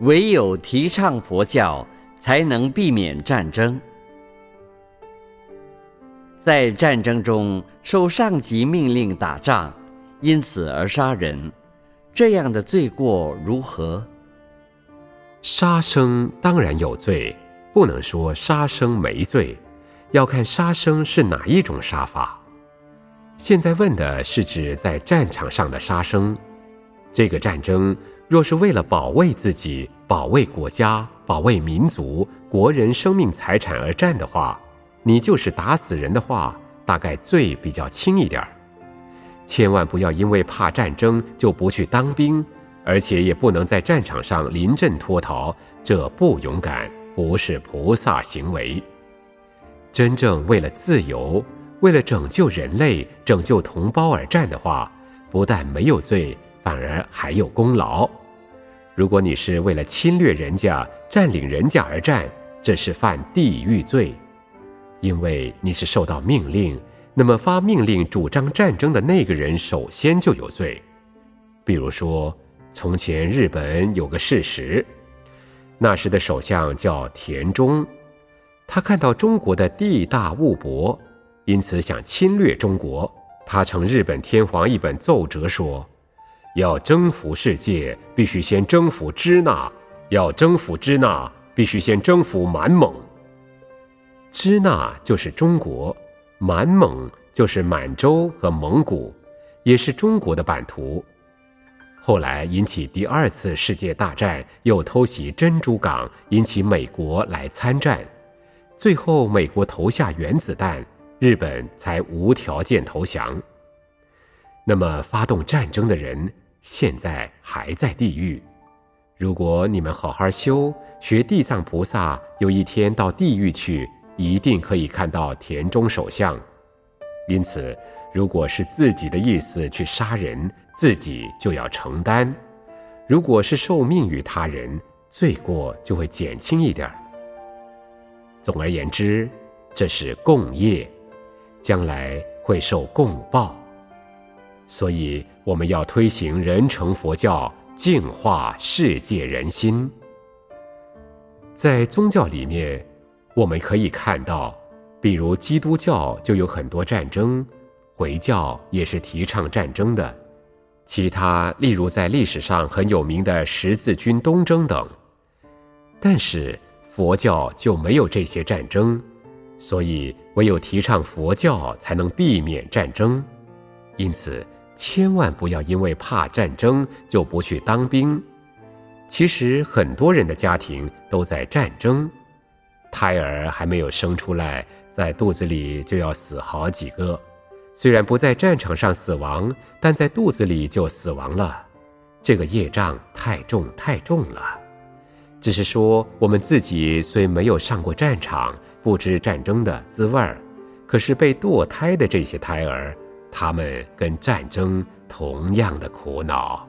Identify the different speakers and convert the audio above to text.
Speaker 1: 唯有提倡佛教，才能避免战争。在战争中受上级命令打仗，因此而杀人，这样的罪过如何？
Speaker 2: 杀生当然有罪，不能说杀生没罪，要看杀生是哪一种杀法。现在问的是指在战场上的杀生。这个战争若是为了保卫自己、保卫国家、保卫民族、国人生命财产而战的话，你就是打死人的话，大概罪比较轻一点儿。千万不要因为怕战争就不去当兵。而且也不能在战场上临阵脱逃，这不勇敢，不是菩萨行为。真正为了自由，为了拯救人类、拯救同胞而战的话，不但没有罪，反而还有功劳。如果你是为了侵略人家、占领人家而战，这是犯地狱罪，因为你是受到命令，那么发命令主张战争的那个人首先就有罪。比如说。从前日本有个事实，那时的首相叫田中，他看到中国的地大物博，因此想侵略中国。他呈日本天皇一本奏折说：要征服世界，必须先征服支那；要征服支那，必须先征服满蒙。支那就是中国，满蒙就是满洲和蒙古，也是中国的版图。后来引起第二次世界大战，又偷袭珍珠港，引起美国来参战，最后美国投下原子弹，日本才无条件投降。那么发动战争的人现在还在地狱。如果你们好好修，学地藏菩萨，有一天到地狱去，一定可以看到田中首相。因此，如果是自己的意思去杀人，自己就要承担；如果是受命于他人，罪过就会减轻一点。总而言之，这是共业，将来会受共报。所以，我们要推行人成佛教，净化世界人心。在宗教里面，我们可以看到，比如基督教就有很多战争，回教也是提倡战争的。其他，例如在历史上很有名的十字军东征等，但是佛教就没有这些战争，所以唯有提倡佛教才能避免战争。因此，千万不要因为怕战争就不去当兵。其实很多人的家庭都在战争，胎儿还没有生出来，在肚子里就要死好几个。虽然不在战场上死亡，但在肚子里就死亡了。这个业障太重太重了。只是说，我们自己虽没有上过战场，不知战争的滋味儿，可是被堕胎的这些胎儿，他们跟战争同样的苦恼。